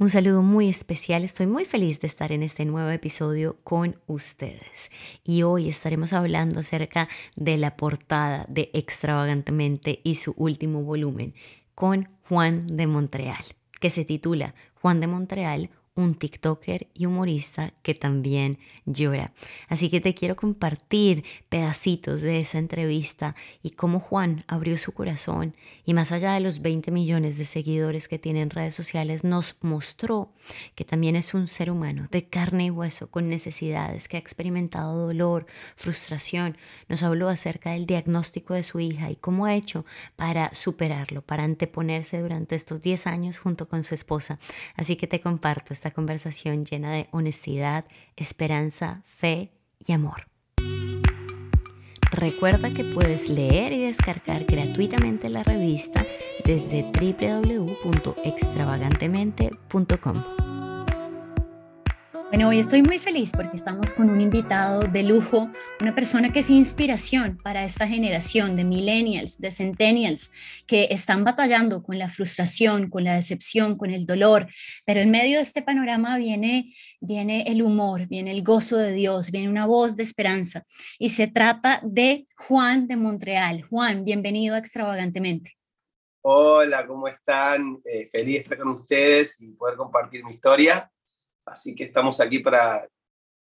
Un saludo muy especial, estoy muy feliz de estar en este nuevo episodio con ustedes. Y hoy estaremos hablando acerca de la portada de Extravagantemente y su último volumen con Juan de Montreal, que se titula Juan de Montreal, un TikToker y humorista que también llora. Así que te quiero compartir pedacitos de esa entrevista y cómo Juan abrió su corazón y más allá de los 20 millones de seguidores que tiene en redes sociales, nos mostró que también es un ser humano de carne y hueso con necesidades, que ha experimentado dolor, frustración. Nos habló acerca del diagnóstico de su hija y cómo ha hecho para superarlo, para anteponerse durante estos 10 años junto con su esposa. Así que te comparto esta conversación llena de honestidad, esperanza, fe y amor. Recuerda que puedes leer y descargar gratuitamente la revista desde www.extravagantemente.com. Bueno, hoy estoy muy feliz porque estamos con un invitado de lujo, una persona que es inspiración para esta generación de millennials, de centennials, que están batallando con la frustración, con la decepción, con el dolor, pero en medio de este panorama viene, viene el humor, viene el gozo de Dios, viene una voz de esperanza. Y se trata de Juan de Montreal. Juan, bienvenido Extravagantemente. Hola, ¿cómo están? Eh, feliz de estar con ustedes y poder compartir mi historia. Así que estamos aquí para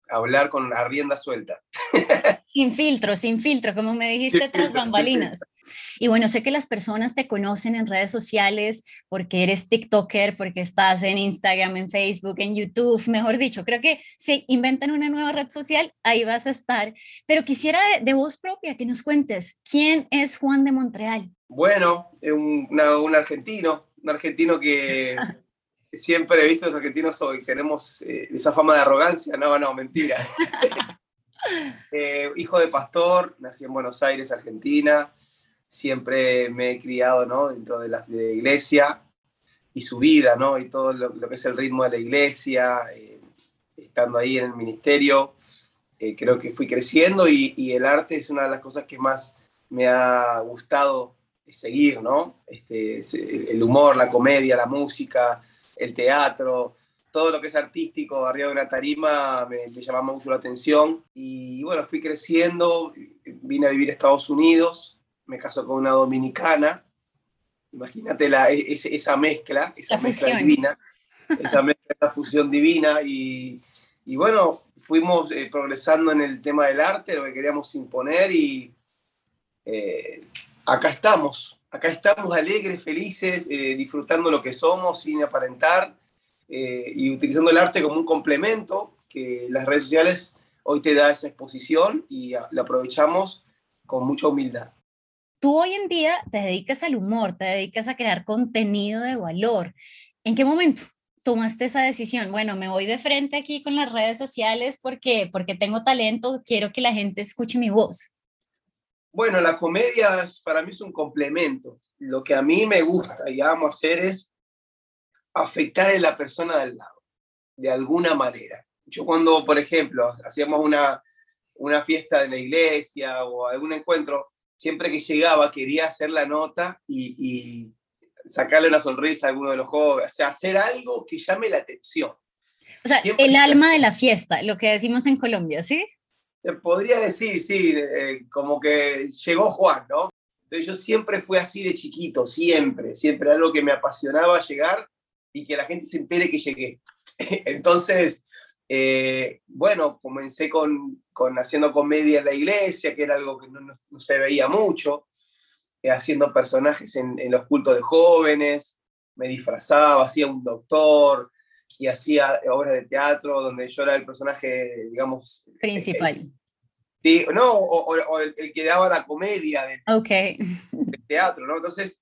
hablar con la rienda suelta. Sin filtro, sin filtro, como me dijiste, tras bambalinas. Y bueno, sé que las personas te conocen en redes sociales porque eres TikToker, porque estás en Instagram, en Facebook, en YouTube, mejor dicho. Creo que si inventan una nueva red social, ahí vas a estar. Pero quisiera de, voz propia que nos cuentes, ¿quién es Juan de Montreal? Bueno, un, un argentino, un argentino que siempre he visto los argentinos hoy, tenemos eh, esa fama de arrogancia, no, no, mentira. Eh, hijo de pastor, nací en Buenos Aires, Argentina, siempre me he criado ¿no? dentro de la, iglesia y su vida, ¿no? y todo lo, que es el ritmo de la iglesia, eh, estando ahí en el ministerio, creo que fui creciendo y, y, el arte es una de las cosas que más me ha gustado seguir, ¿no? Este, el humor, la comedia, la música, el teatro, todo lo que es artístico arriba de una tarima me, llamaba mucho la atención. Y bueno, fui creciendo, vine a vivir a Estados Unidos, me casó con una dominicana. Imagínate la, e, esa mezcla, esa mezcla divina, esa, mezcla, esa fusión divina. Y, y bueno, fuimos eh, progresando en el tema del arte, lo que queríamos imponer y eh, acá estamos, acá estamos alegres, felices, eh, disfrutando lo que somos sin aparentar eh, y utilizando el arte como un complemento que las redes sociales hoy te da esa exposición y la aprovechamos con mucha humildad. Tú hoy en día te dedicas al humor, te dedicas a crear contenido de valor. ¿En qué momento tomaste esa decisión? Bueno, me voy de frente aquí con las redes sociales porque, porque tengo talento, quiero que la gente escuche mi voz. Bueno, la comedia para mí es un complemento. Lo que a mí me gusta y amo hacer es afectar a la persona del lado, de alguna manera. Yo cuando, por ejemplo, hacíamos una, una fiesta en la iglesia o algún encuentro, siempre que llegaba quería hacer la nota y, sacarle una sonrisa a alguno de los jóvenes, o sea, hacer algo que llame la atención. O sea, el alma de la fiesta, lo que decimos en Colombia, ¿sí? Podría decir, sí, eh, como que llegó Juan, ¿no? yo siempre fui así de chiquito, siempre, siempre algo que me apasionaba llegar y que la gente se entere que llegué. Entonces, eh, bueno, comencé con, con, haciendo comedia en la iglesia, que era algo que no, se veía mucho, eh, haciendo personajes en, en, los cultos de jóvenes, me disfrazaba, hacía un doctor, y hacía obras de teatro donde yo era el personaje, digamos... Principal. sí, no, o, el, que daba la comedia del, teatro, ¿no? Entonces,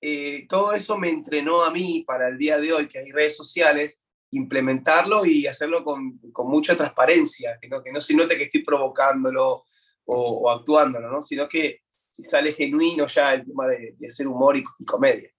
eh, todo eso me entrenó a mí para el día de hoy, que hay redes sociales, implementarlo y hacerlo con, con mucha transparencia, que no, que no se note que estoy provocándolo o, o actuándolo, ¿no? sino que sale genuino ya el tema de, de hacer humor y, y, comedia.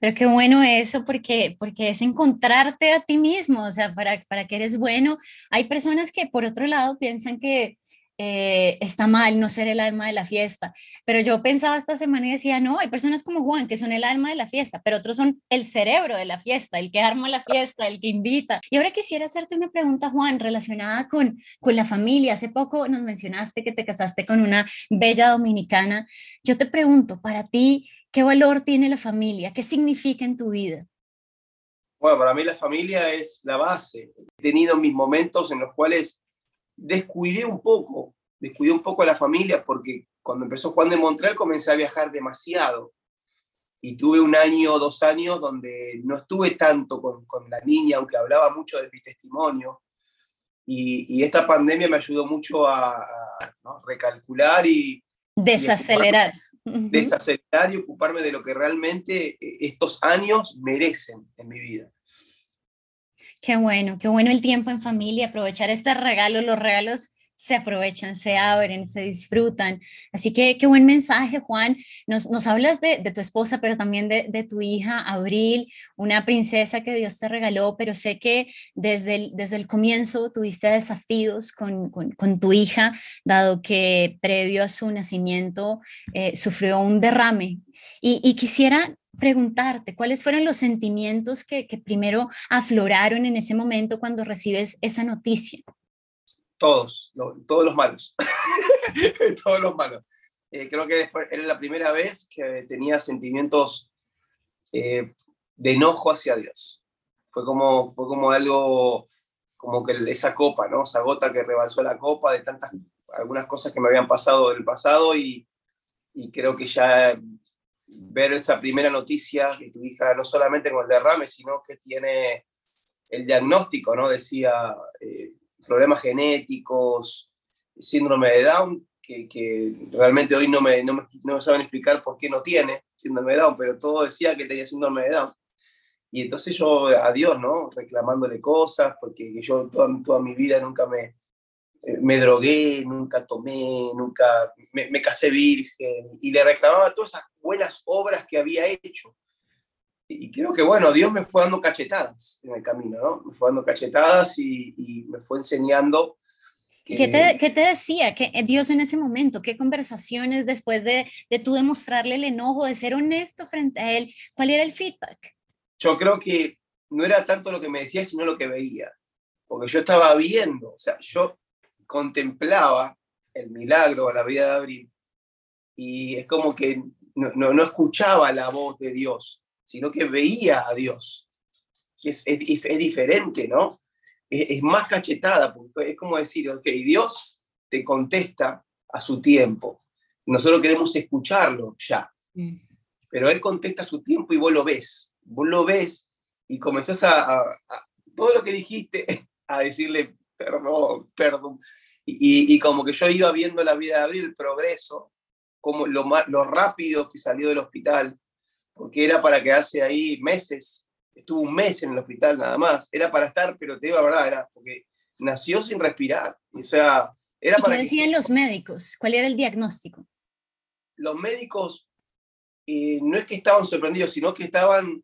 Pero qué bueno eso, porque, porque es encontrarte a ti mismo, o sea, para, para que eres bueno. Hay personas que por otro lado piensan que eh, está mal no ser el alma de la fiesta. Pero yo pensaba esta semana y decía, no, hay personas como Juan que son el alma de la fiesta, pero otros son el cerebro de la fiesta, el que arma la fiesta, el que invita. Y ahora quisiera hacerte una pregunta, Juan, relacionada con, con la familia. Hace poco nos mencionaste que te casaste con una bella dominicana. Yo te pregunto, para ti, ¿qué valor tiene la familia? ¿Qué significa en tu vida? Bueno, para mí la familia es la base. He tenido mis momentos en los cuales descuidé un poco, descuidé un poco a la familia porque cuando empezó Juan de Montreal comencé a viajar demasiado y tuve un año o dos años donde no estuve tanto con, con, la niña, aunque hablaba mucho de mi testimonio. Y, y esta pandemia me ayudó mucho a, a ¿no? recalcular y... Desacelerar. Y desacelerar y ocuparme de lo que realmente eh, estos años merecen en mi vida. Qué bueno, qué bueno el tiempo en familia, aprovechar este regalo, los regalos se aprovechan, se abren, se disfrutan. Así que qué buen mensaje, Juan. Nos, nos hablas de, tu esposa, pero también de, tu hija, Abril, una princesa que Dios te regaló, pero sé que desde el, desde el comienzo tuviste desafíos con, con, tu hija, dado que previo a su nacimiento eh, sufrió un derrame. Y quisiera preguntarte cuáles fueron los sentimientos que, que, primero afloraron en ese momento cuando recibes esa noticia. Todos, todos los malos, todos los malos. Eh, creo que era la primera vez que tenía sentimientos eh, de enojo hacia Dios. Fue como, fue como algo, como que esa copa, ¿no? Esa gota que rebalsó la copa de tantas, algunas cosas que me habían pasado del pasado y, y creo que ya ver esa primera noticia que tu hija no solamente con el derrame, sino que tiene el diagnóstico, ¿no? Decía eh, problemas genéticos, síndrome de Down, que, que realmente hoy no me, no me, no, me, saben explicar por qué no tiene síndrome de Down, pero todo decía que tenía síndrome de Down. Y entonces yo a Dios, ¿no? Reclamándole cosas, porque yo toda, toda mi vida nunca me, me drogué, nunca tomé, nunca me, me, casé virgen y le reclamaba todas esas buenas obras que había hecho. Y creo que, bueno, Dios me fue dando cachetadas en el camino, ¿no? Me fue dando cachetadas y, y me fue enseñando. Que... ¿Qué, te, ¿Qué, te, decía que Dios en ese momento? ¿Qué conversaciones después de, de tú demostrarle el enojo, de ser honesto frente a Él? ¿Cuál era el feedback? Yo creo que no era tanto lo que me decía, sino lo que veía. Porque yo estaba viendo, o sea, yo contemplaba el milagro a la vida de Abril y es como que no, no, no, escuchaba la voz de Dios, sino que veía a Dios. Es, es, es diferente, ¿no? Es, es, más cachetada, porque es como decir, ok, Dios te contesta a su tiempo. Nosotros queremos escucharlo ya, mm. pero Él contesta a su tiempo y vos lo ves. Vos lo ves y comenzás a, a, a todo lo que dijiste, a decirle, perdón, perdón. Y, y, como que yo iba viendo la vida de Abril, el progreso, como lo, lo rápido que salió del hospital, porque era para quedarse ahí meses, estuvo un mes en el hospital nada más, era para estar, pero te digo la verdad, era porque nació sin respirar, o sea, era ¿Y para... ¿Qué decían que, los médicos? ¿Cuál era el diagnóstico? Los médicos eh, no es que estaban sorprendidos, sino que estaban,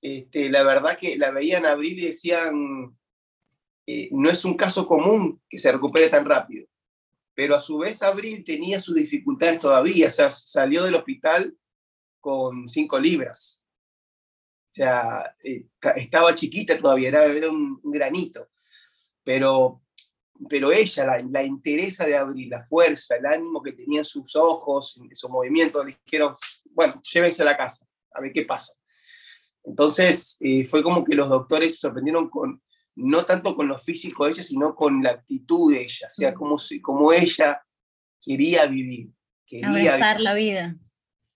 este, la verdad que la veían Abril y decían, eh, no es un caso común que se recupere tan rápido. Pero a su vez Abril tenía sus dificultades todavía, o sea, salió del hospital con cinco libras. O sea, eh, estaba chiquita todavía, era, era un, granito. Pero, pero ella, la, la de Abril, la fuerza, el ánimo que tenía en sus ojos, en su movimiento, le dijeron, bueno, llévense a la casa, a ver qué pasa. Entonces, eh, fue como que los doctores se sorprendieron con, no tanto con lo físico de ella, sino con la actitud de ella, o sea, como, como ella quería vivir. Quería Abrazar vivir. la vida.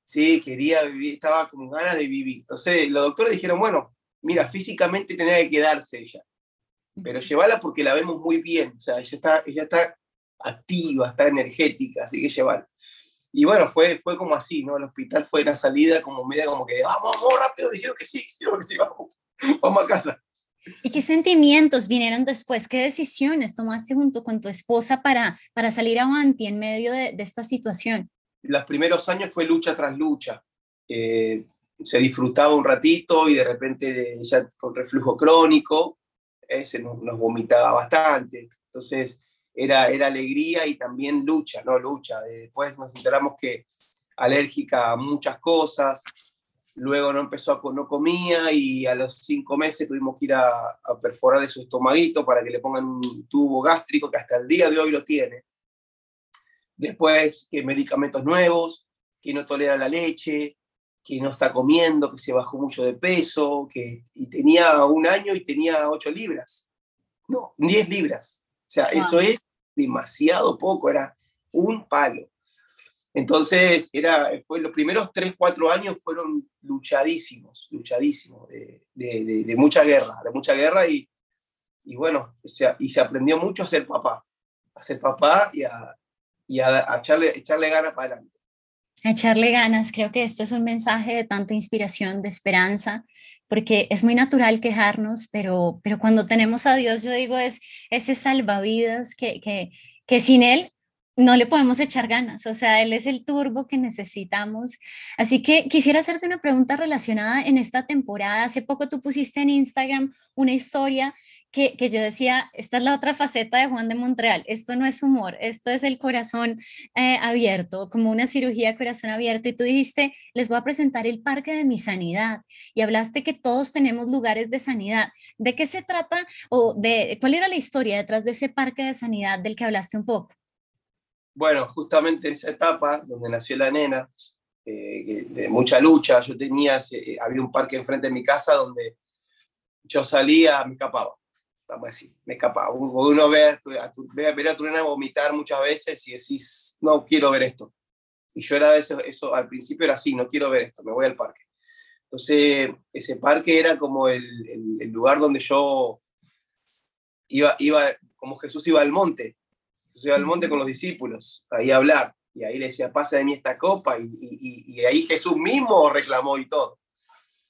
Sí, quería vivir, estaba con ganas de vivir. Entonces los doctores dijeron, bueno, mira, físicamente tendría que quedarse ella, pero llévala porque la vemos muy bien, o sea, ella está, ella está activa, está energética, así que llévala. y bueno, fue, fue como así, ¿no? El hospital fue una salida como media como que, vamos, vamos rápido, dijeron que sí, dijeron que sí, vamos, vamos a casa. ¿Y qué sentimientos vinieron después? ¿Qué decisiones tomaste junto con tu esposa para, para salir avanti en medio de, de esta situación? Los primeros años fue lucha tras lucha. Eh, se disfrutaba un ratito y de repente ya con reflujo crónico, eh, se nos, nos, vomitaba bastante. Entonces era, era alegría y también lucha, ¿no? Lucha. Después nos enteramos que alérgica a muchas cosas, luego no empezó a, no comía y a los cinco meses tuvimos que ir a, a perforar su estomaguito para que le pongan un tubo gástrico que hasta el día de hoy lo tiene. Después que medicamentos nuevos, que no tolera la leche, que no está comiendo, que se bajó mucho de peso, que y tenía un año y tenía 8 libras. No, 10 libras. O sea, wow. eso es demasiado poco, era un palo. Entonces, era, fue, los primeros 3, 4 años fueron luchadísimos, luchadísimos, de, de, de, de mucha guerra, de mucha guerra y, y bueno, se, y se aprendió mucho a ser papá, a ser papá y a, y a, a echarle, echarle ganas para adelante. A echarle ganas, creo que esto es un mensaje de tanta inspiración, de esperanza, porque es muy natural quejarnos, pero, pero cuando tenemos a Dios, yo digo, es ese salvavidas que, que, que sin Él no le podemos echar ganas, o sea, él es el turbo que necesitamos. Así que quisiera hacerte una pregunta relacionada en esta temporada. Hace poco tú pusiste en Instagram una historia que, que, yo decía, esta es la otra faceta de Juan de Montreal, esto no es humor, esto es el corazón eh, abierto, como una cirugía de corazón abierto. Y tú dijiste, les voy a presentar el parque de mi sanidad. Y hablaste que todos tenemos lugares de sanidad. ¿De qué se trata o de cuál era la historia detrás de ese parque de sanidad del que hablaste un poco? Bueno, justamente en esa etapa donde nació la nena, eh, de mucha lucha, yo tenía, eh, había un parque enfrente de mi casa donde yo salía, me escapaba, vamos a decir, me escapaba. Uno ve a tu, a a tu nena vomitar muchas veces y decís, no quiero ver esto. Y yo era de eso, eso, al principio era así, no quiero ver esto, me voy al parque. Entonces, ese parque era como el, el, el lugar donde yo iba, iba, como Jesús iba al monte, se iba al monte con los discípulos, ahí a hablar, y ahí le decía, pasa de mí esta copa, y, y, ahí Jesús mismo reclamó y todo.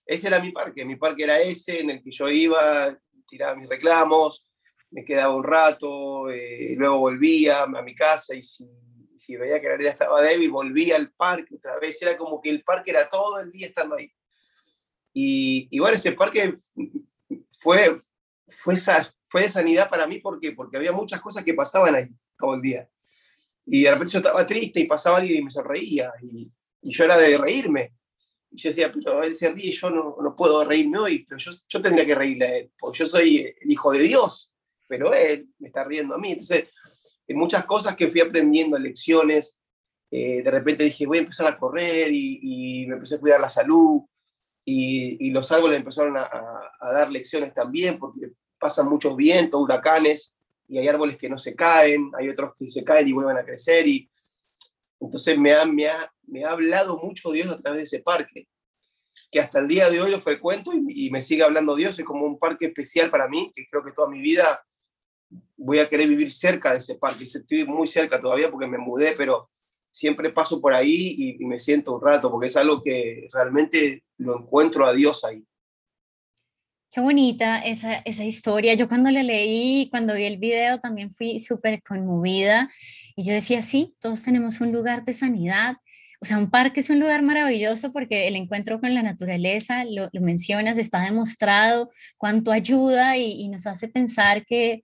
Ese era mi parque, mi parque era ese, en el que yo iba, tiraba mis reclamos, me quedaba un rato, eh, luego volvía a mi casa, y si, veía que la arena estaba débil, volvía al parque otra vez, era como que el parque era todo el día estando ahí. Y, y bueno, ese parque fue, fue, fue de sanidad para mí porque, porque había muchas cosas que pasaban ahí todo el día. Y de repente yo estaba triste y pasaba alguien y me sonreía. Y, y yo era de reírme. Y yo decía, pero él se ríe yo no, no puedo reírme hoy, pero yo, yo tendría que reírle a él, porque yo soy el hijo de Dios, pero él me está riendo a mí. Entonces, en muchas cosas que fui aprendiendo, lecciones, eh, de repente dije, voy a empezar a correr y, y me empecé a cuidar la salud. Y, y los árboles empezaron a, a, a, dar lecciones también, porque pasan muchos vientos, huracanes, y hay árboles que no se caen, hay otros que se caen y vuelven a crecer, y entonces me ha, me ha, me ha hablado mucho Dios a través de ese parque, que hasta el día de hoy lo frecuento y, me sigue hablando Dios, es como un parque especial para mí, que creo que toda mi vida voy a querer vivir cerca de ese parque, estoy muy cerca todavía porque me mudé, pero siempre paso por ahí y me siento un rato, porque es algo que realmente lo encuentro a Dios ahí. Qué bonita esa, esa historia. Yo cuando la leí, cuando vi el video, también fui súper conmovida. Y yo decía, sí, todos tenemos un lugar de sanidad. O sea, un parque es un lugar maravilloso porque el encuentro con la naturaleza, lo, lo mencionas, está demostrado cuánto ayuda y, y nos hace pensar que,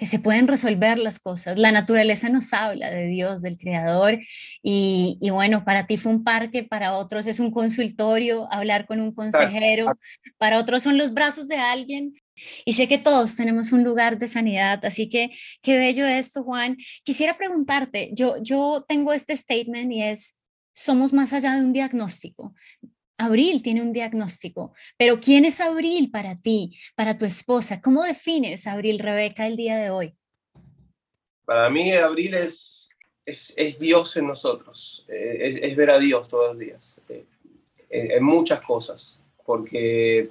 que se pueden resolver las cosas. La naturaleza nos habla de Dios, del Creador, y, y, bueno, para ti fue un parque, para otros es un consultorio, hablar con un consejero, para otros son los brazos de alguien. Y sé que todos tenemos un lugar de sanidad, así que qué bello esto, Juan. Quisiera preguntarte, yo, yo tengo este statement y es, somos más allá de un diagnóstico. Abril tiene un diagnóstico, pero ¿quién es Abril para ti, para tu esposa? ¿Cómo defines Abril Rebeca el día de hoy? Para mí Abril es, es, Dios en nosotros, eh, es, es, ver a Dios todos los días, eh, en, muchas cosas, porque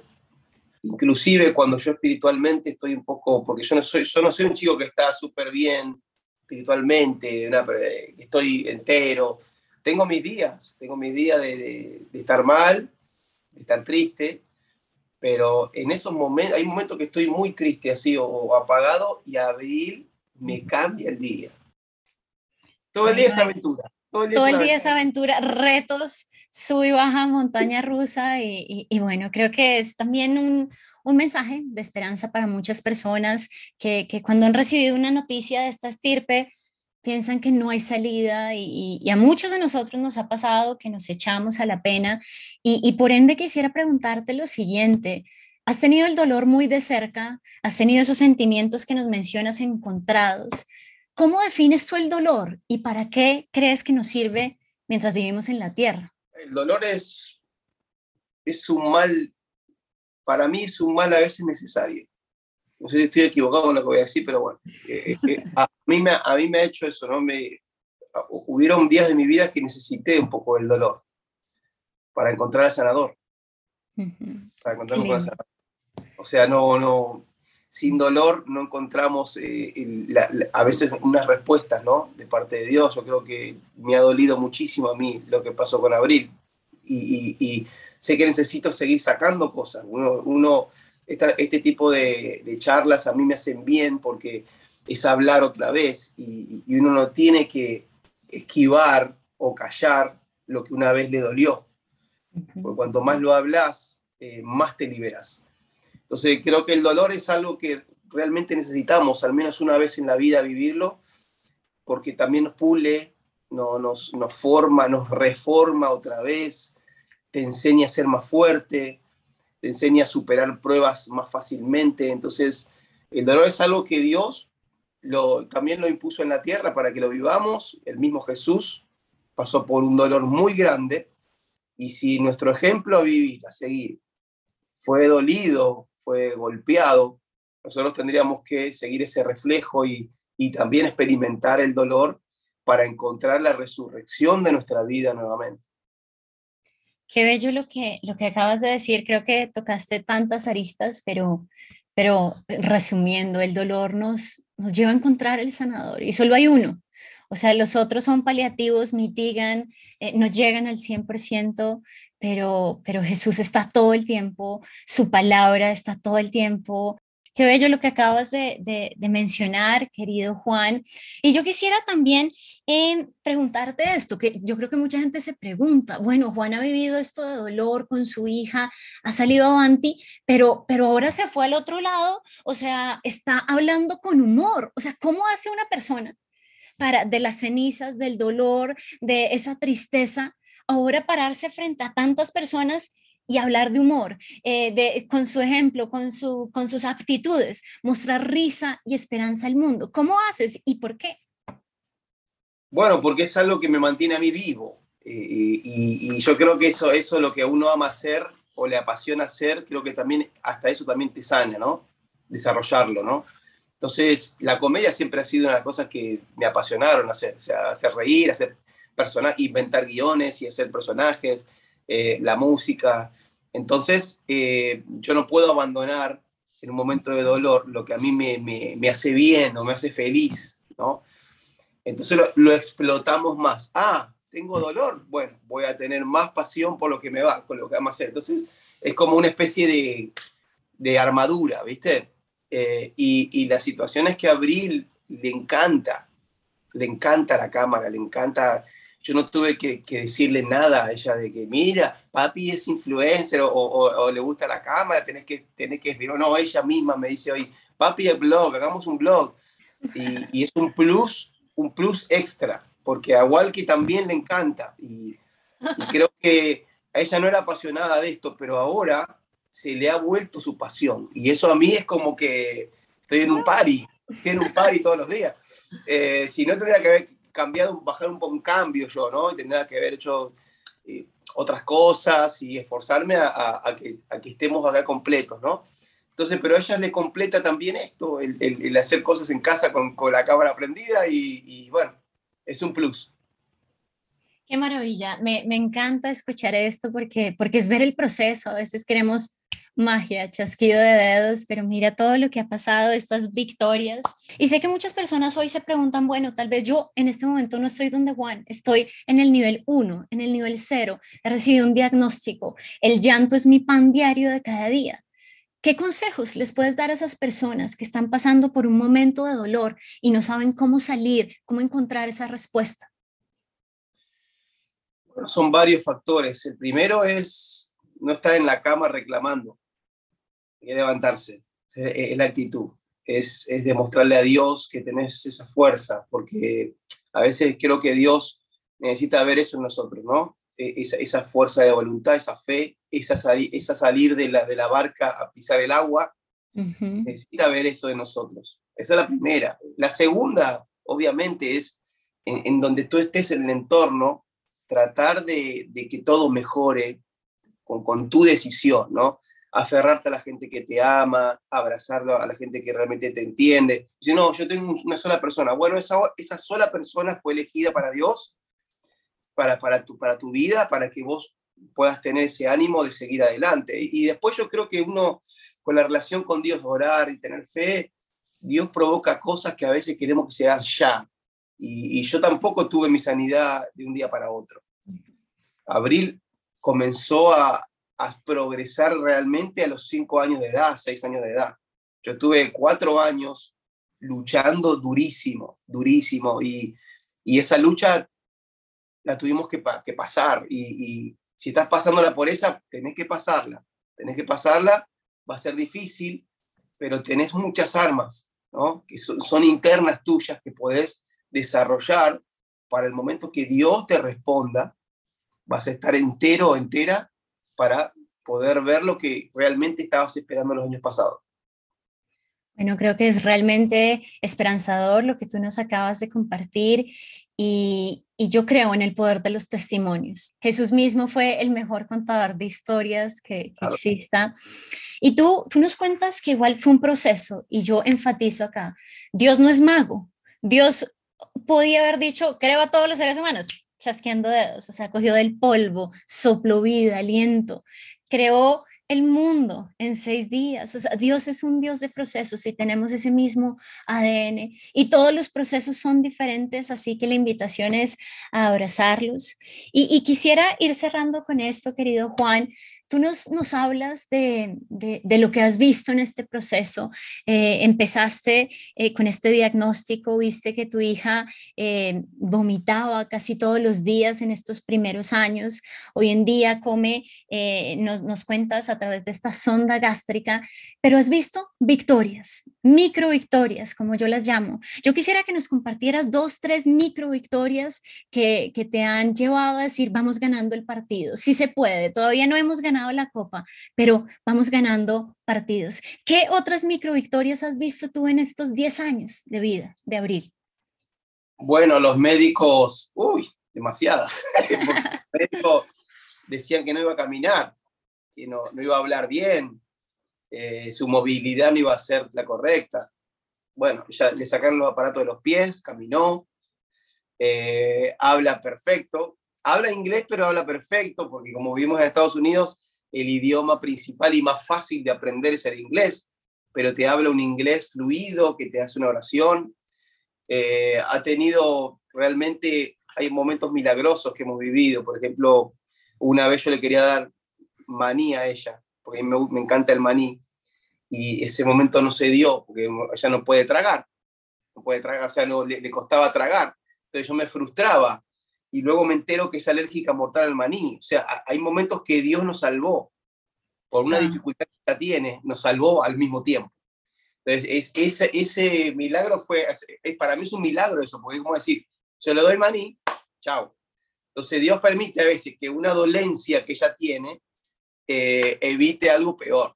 inclusive cuando yo espiritualmente estoy un poco, porque yo no soy, yo no soy un chico que está súper bien espiritualmente, una, estoy entero, tengo mis días, tengo mis días de, estar mal, de estar triste, pero en esos momentos, hay momentos que estoy muy triste así o, apagado y abril me cambia el día. Todo el día es aventura. Todo el día, es aventura, retos, sub y baja, montaña rusa y, bueno, creo que es también un, mensaje de esperanza para muchas personas que, que, cuando han recibido una noticia de esta estirpe piensan que no hay salida y, a muchos de nosotros nos ha pasado que nos echamos a la pena y, por ende quisiera preguntarte lo siguiente. ¿Has tenido el dolor muy de cerca? ¿Has tenido esos sentimientos que nos mencionas encontrados? ¿Cómo defines tú el dolor y para qué crees que nos sirve mientras vivimos en la tierra? El dolor es, es un mal, para mí es un mal a veces necesario no sé si estoy equivocado con lo que voy a decir, pero bueno, eh, eh, a, mí me, a mí me ha hecho eso, ¿no? Me, hubieron días de mi vida que necesité un poco el dolor para encontrar al sanador. Para encontrarme con el sanador. O sea, no, no, sin dolor no encontramos eh, a veces unas respuestas, ¿no? De parte de Dios. Yo creo que me ha dolido muchísimo a mí lo que pasó con Abril. Y, y, sé que necesito seguir sacando cosas. Uno, uno este tipo de, charlas a mí me hacen bien porque es hablar otra vez y, uno no tiene que esquivar o callar lo que una vez le dolió. Porque cuanto más lo hablas, eh, más te liberas. Entonces creo que el dolor es algo que realmente necesitamos, al menos una vez en la vida, vivirlo, porque también nos pule, no, nos, nos forma, nos reforma otra vez, te enseña a ser más fuerte, te enseña a superar pruebas más fácilmente. Entonces, el dolor es algo que Dios lo, también lo impuso en la tierra para que lo vivamos. El mismo Jesús pasó por un dolor muy grande. Y si nuestro ejemplo a vivir, a seguir, fue dolido, fue golpeado, nosotros tendríamos que seguir ese reflejo y, y también experimentar el dolor para encontrar la resurrección de nuestra vida nuevamente. Qué bello lo que, lo que acabas de decir. Creo que tocaste tantas aristas, pero, pero resumiendo, el dolor nos, nos lleva a encontrar el sanador y solo hay uno. O sea, los otros son paliativos, mitigan, eh, no llegan al 100%, pero, pero Jesús está todo el tiempo, su palabra está todo el tiempo, Qué bello lo que acabas de, mencionar, querido Juan. Y yo quisiera también eh, preguntarte esto, que yo creo que mucha gente se pregunta, bueno, Juan ha vivido esto de dolor con su hija, ha salido avanti, pero, pero ahora se fue al otro lado, o sea, está hablando con humor. O sea, ¿cómo hace una persona para de las cenizas, del dolor, de esa tristeza, ahora pararse frente a tantas personas y hablar de humor, eh, de, con su ejemplo, con, su, con sus aptitudes, mostrar risa y esperanza al mundo. ¿Cómo haces y por qué? Bueno, porque es algo que me mantiene a mí vivo. Eh, y, yo creo que eso, eso es lo que uno ama hacer o le apasiona hacer, creo que también hasta eso también te sana, ¿no? Desarrollarlo, ¿no? Entonces, la comedia siempre ha sido una de las cosas que me apasionaron hacer, hacer reír, hacer personajes, inventar guiones y hacer personajes, eh, la música. Entonces, eh, yo no puedo abandonar en un momento de dolor lo que a mí me, me, hace bien o me hace feliz, ¿no? Entonces lo, explotamos más. Ah, tengo dolor, bueno, voy a tener más pasión por lo que me va, con lo que vamos a hacer. Entonces, es como una especie de, de armadura, ¿viste? Eh, y, y la situación es que a Abril le encanta, le encanta la cámara, le encanta yo no tuve que, decirle nada a ella de que, mira, papi es influencer o, le gusta la cámara, tenés que, tenés que. No, ella misma me dice hoy, papi es blog, hagamos un blog. Y, es un plus, un plus extra, porque a Walkie también le encanta. Y, creo que a ella no era apasionada de esto, pero ahora se le ha vuelto su pasión. Y eso a mí es como que estoy en un party, estoy en un party todos los días. Eh, si no tendría que ver cambiado, bajar un poco un cambio yo, ¿no? Y tendría que haber hecho eh, otras cosas y esforzarme a, que, a, que, estemos acá completos, ¿no? Entonces, pero a ella le completa también esto, el, el, hacer cosas en casa con, con la cámara prendida y, y, bueno, es un plus. Qué maravilla, me, me, encanta escuchar esto porque, porque es ver el proceso, a veces queremos magia, chasquido de dedos, pero mira todo lo que ha pasado, estas victorias. Y sé que muchas personas hoy se preguntan, bueno, tal vez yo en este momento no estoy donde Juan, estoy en el nivel 1, en el nivel 0, he recibido un diagnóstico, el llanto es mi pan diario de cada día. ¿Qué consejos les puedes dar a esas personas que están pasando por un momento de dolor y no saben cómo salir, cómo encontrar esa respuesta? Son varios factores. El primero es no estar en la cama reclamando, y levantarse, es la actitud, es, es demostrarle a Dios que tenés esa fuerza, porque a veces creo que Dios necesita ver eso en nosotros, ¿no? E, esa, esa, fuerza de voluntad, esa fe, esa, esa salir de la, de la barca a pisar el agua, necesita ver eso de nosotros. Esa es la primera. La segunda, obviamente, es en, en donde tú estés en el entorno, tratar de, de que todo mejore con, con, tu decisión, ¿no? Aferrarte a la gente que te ama, abrazarlo a la gente que realmente te entiende. Si no, yo tengo una sola persona. Bueno, esa, esa sola persona fue elegida para Dios para, para, tu, para tu vida, para que vos puedas tener ese ánimo de seguir adelante. Y, después yo creo que uno, con la relación con Dios, orar y tener fe, Dios provoca cosas que a veces queremos que sean ya. Y, y yo tampoco tuve mi sanidad de un día para otro. Abril comenzó a, a progresar realmente a los cinco años de edad, seis años de edad. Yo tuve cuatro años luchando durísimo, durísimo, y, y esa lucha la tuvimos que, pasar. Y, si estás pasándola por esa, tenés que pasarla. Tenés que pasarla, va a ser difícil, pero tenés muchas armas, ¿no? Que son, internas tuyas que podés desarrollar para el momento que Dios te responda. Vas a estar entero entera para poder ver lo que realmente estabas esperando los años pasados. Bueno, creo que es realmente esperanzador lo que tú nos acabas de compartir y, yo creo en el poder de los testimonios. Jesús mismo fue el mejor contador de historias que, exista. Y tú, tú nos cuentas que igual fue un proceso y yo enfatizo acá, Dios no es mago. Dios podía haber dicho, creo a todos los seres humanos, chasqueando dedos, o sea, cogió del polvo, sopló vida, aliento, creó el mundo en seis días. O sea, Dios es un Dios de procesos y tenemos ese mismo ADN y todos los procesos son diferentes, así que la invitación es a abrazarlos. Y, y quisiera ir cerrando con esto, querido Juan, Tú nos, nos hablas de, de, lo que has visto en este proceso. Eh, empezaste eh, con este diagnóstico, viste que tu hija eh, vomitaba casi todos los días en estos primeros años. Hoy en día come, nos, nos cuentas a través de esta sonda gástrica, pero has visto victorias, micro victorias, como yo las llamo. Yo quisiera que nos compartieras dos, tres micro victorias que, que te han llevado a decir, vamos ganando el partido. Sí se puede, todavía no hemos ganado la copa, pero vamos ganando partidos. ¿Qué otras micro victorias has visto tú en estos 10 años de vida de abril? Bueno, los médicos, uy, demasiadas. decían que no iba a caminar, que no, no iba a hablar bien, eh, su movilidad no iba a ser la correcta. Bueno, ya le sacaron los aparatos de los pies, caminó, eh, habla perfecto, habla inglés, pero habla perfecto, porque como vivimos en Estados Unidos, el idioma principal y más fácil de aprender es el inglés, pero te habla un inglés fluido que te hace una oración. Eh, ha tenido realmente, hay momentos milagrosos que hemos vivido. Por ejemplo, una vez yo le quería dar maní a ella, porque me, me encanta el maní, y ese momento no se dio, porque ella no puede tragar, no puede tragar, o sea, no, le, le costaba tragar. Entonces yo me frustraba y luego me entero que es alérgica mortal al maní. O sea, hay momentos que Dios nos salvó. Por una dificultad que ya tiene, nos salvó al mismo tiempo. Entonces, es, ese, ese milagro fue, es, para mí es un milagro eso, porque es como decir, yo le doy maní, chao. Entonces, Dios permite a veces que una dolencia que ella tiene eh, evite algo peor.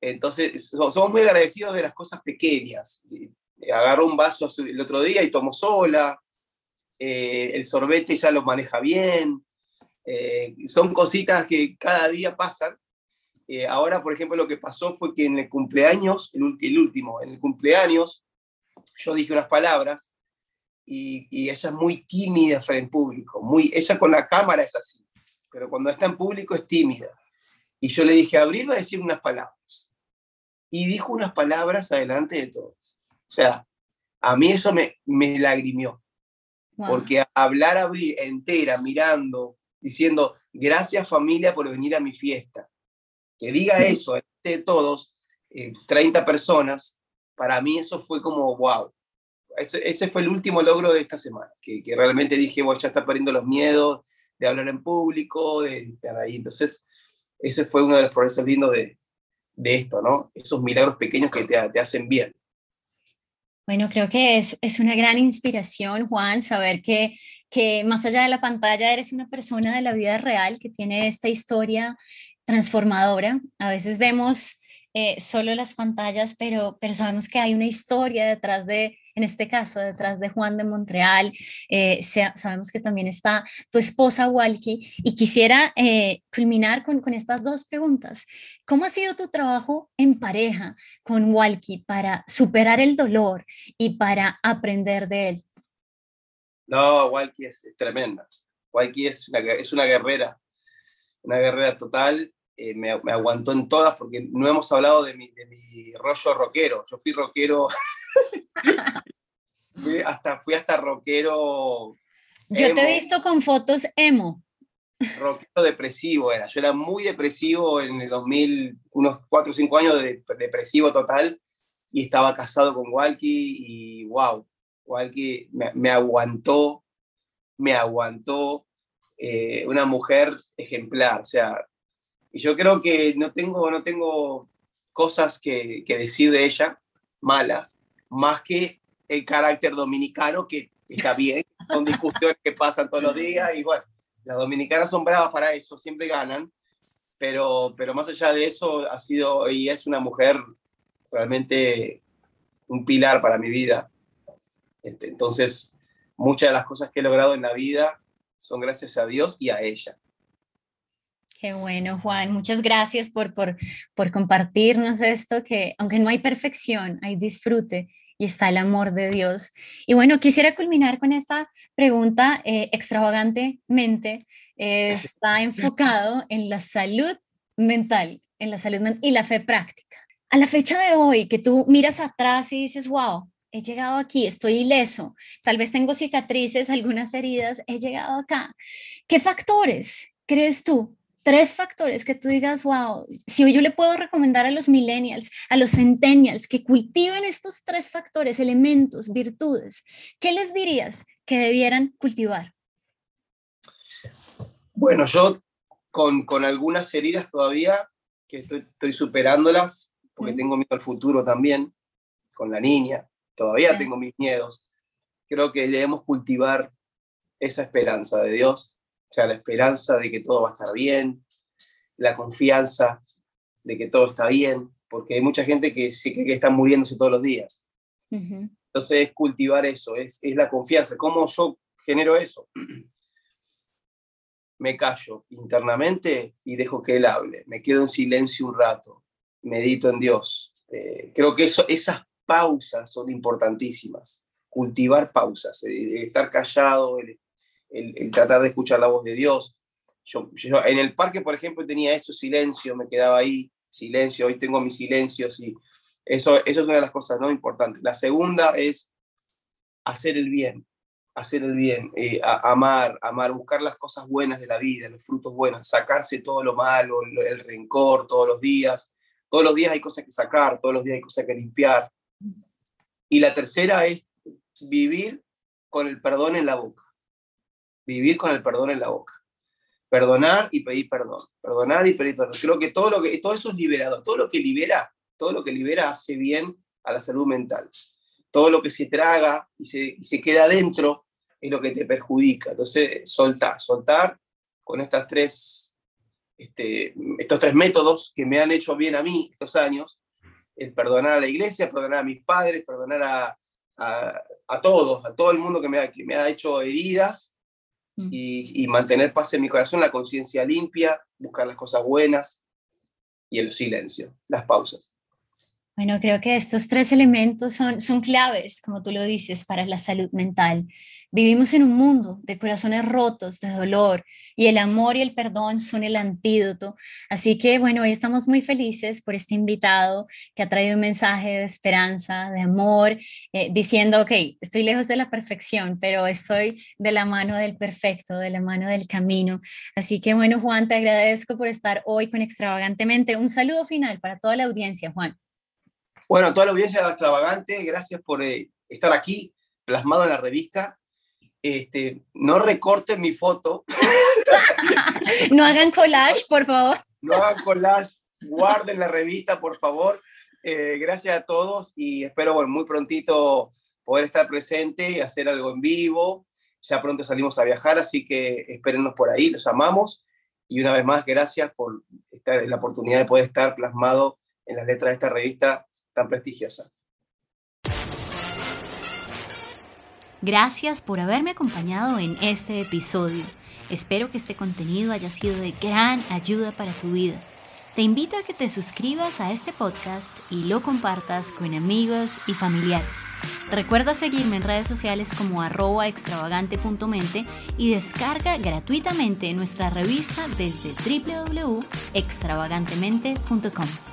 Entonces, somos muy agradecidos de las cosas pequeñas. Agarró un vaso el otro día y tomó sola, eh, el sorbete ya lo maneja bien, eh, son cositas que cada día pasan. Eh, ahora, por ejemplo, lo que pasó fue que en el cumpleaños, el, el último, en el cumpleaños, yo dije unas palabras y, ella es muy tímida frente en público, muy, ella con la cámara es así, pero cuando está en público es tímida. Y yo le dije, Abril va a decir unas palabras. Y dijo unas palabras adelante de todos. O sea, a mí eso me, me lagrimió. Porque hablar entera, mirando, diciendo, gracias familia por venir a mi fiesta. Que diga eso de todos, 30 eh, personas, para mí eso fue como, wow. Ese, ese, fue el último logro de esta semana, que, que realmente dije, bueno, ya está perdiendo los miedos de hablar en público, de estar ahí. Entonces, ese fue uno de los progresos lindos de, de esto, ¿no? Esos milagros pequeños que te, te hacen bien. Bueno, creo que es, es una gran inspiración, Juan, saber que, que más allá de la pantalla eres una persona de la vida real que tiene esta historia transformadora. A veces vemos eh, solo las pantallas, pero, pero sabemos que hay una historia detrás de, en este caso, detrás de Juan de Montreal. Eh, sabemos que también está tu esposa Walkie y quisiera eh, culminar con, con estas dos preguntas. ¿Cómo ha sido tu trabajo en pareja con Walkie para superar el dolor y para aprender de él? No, Walkie es, tremenda. Walkie es es una guerrera, una guerrera total eh, me, aguantó en todas porque no hemos hablado de mi, de mi rollo rockero. Yo fui rockero, fui, hasta, fui hasta rockero. Yo te he visto con fotos emo. Rockero depresivo era. Yo era muy depresivo en el 2000, unos 4 o 5 años de depresivo total y estaba casado con Walkie y wow, Walkie me, me aguantó, me aguantó. Eh, una mujer ejemplar, o sea, y yo creo que no tengo, no tengo cosas que, que decir de ella, malas, más que el carácter dominicano, que está bien, son discusiones que pasan todos los días, y bueno, las dominicanas son bravas para eso, siempre ganan, pero, pero más allá de eso, ha sido y es una mujer realmente un pilar para mi vida. Este, entonces, muchas de las cosas que he logrado en la vida son gracias a Dios y a ella. Qué bueno, Juan. Muchas gracias por, por, por compartirnos esto, que aunque no hay perfección, hay disfrute y está el amor de Dios. Y bueno, quisiera culminar con esta pregunta eh, extravagantemente. está enfocado en la salud mental, en la salud mental y la fe práctica. A la fecha de hoy, que tú miras atrás y dices, wow, he llegado aquí, estoy ileso, tal vez tengo cicatrices, algunas heridas, he llegado acá. ¿Qué factores crees tú tres factores que tú digas, wow, si yo le puedo recomendar a los millennials, a los centennials que cultiven estos tres factores, elementos, virtudes, ¿qué les dirías que debieran cultivar? Bueno, yo con, con algunas heridas todavía, que estoy, estoy superándolas, porque tengo miedo al futuro también, con la niña, todavía tengo mis miedos. Creo que debemos cultivar esa esperanza de Dios, o sea, la esperanza de que todo va a estar bien, la confianza de que todo está bien, porque hay mucha gente que sí que está muriéndose todos los días. Entonces es cultivar eso, es, es la confianza. ¿Cómo yo genero eso? Me callo internamente y dejo que Él hable. Me quedo en silencio un rato, medito en Dios. Eh, creo que eso, esas pausas son importantísimas. Cultivar pausas, estar callado, el, el, tratar de escuchar la voz de Dios. Yo, en el parque, por ejemplo, tenía eso, silencio, me quedaba ahí, silencio, hoy tengo mis silencios y eso, eso es una de las cosas ¿no? importantes. La segunda es hacer el bien, hacer el bien, eh, amar, amar, buscar las cosas buenas de la vida, los frutos buenos, sacarse todo lo malo, el rencor todos los días. Todos los días hay cosas que sacar, todos los días hay cosas que limpiar. Y la tercera es vivir con el perdón en la boca vivir con el perdón en la boca. Perdonar y pedir perdón. Perdonar y pedir perdón. Creo que todo, lo que, todo eso es liberado. Todo lo que libera, todo lo que libera hace bien a la salud mental. Todo lo que se traga y se, se queda adentro es lo que te perjudica. Entonces, soltar, soltar con estas tres, este, estos tres métodos que me han hecho bien a mí estos años, el perdonar a la iglesia, perdonar a mis padres, perdonar a, a, a todos, a todo el mundo que me, que me ha hecho heridas Mm. y, mantener paz en mi corazón, la conciencia limpia, buscar las cosas buenas y el silencio, las pausas. Bueno, creo que estos tres elementos son, son claves, como tú lo dices, para la salud mental. Vivimos en un mundo de corazones rotos, de dolor, y el amor y el perdón son el antídoto. Así que, bueno, hoy estamos muy felices por este invitado que ha traído un mensaje de esperanza, de amor, eh, diciendo, ok, estoy lejos de la perfección, pero estoy de la mano del perfecto, de la mano del camino. Así que, bueno, Juan, te agradezco por estar hoy con Extravagantemente. Un saludo final para toda la audiencia, Juan. Bueno, toda la audiencia de Extravagante, gracias por eh, estar aquí, plasmado en la revista. Este, no recorten mi foto. no hagan collage, por favor. No hagan collage, guarden la revista, por favor. Eh, gracias a todos y espero bueno, muy prontito poder estar presente y hacer algo en vivo. Ya pronto salimos a viajar, así que espérennos por ahí, los amamos. Y una vez más, gracias por estar, la oportunidad de poder estar plasmado en las letras de esta revista tan prestigiosa. Gracias por haberme acompañado en este episodio. Espero que este contenido haya sido de gran ayuda para tu vida. Te invito a que te suscribas a este podcast y lo compartas con amigos y familiares. Recuerda seguirme en redes sociales como arroba extravagante.mente y descarga gratuitamente nuestra revista desde www.extravagantemente.com.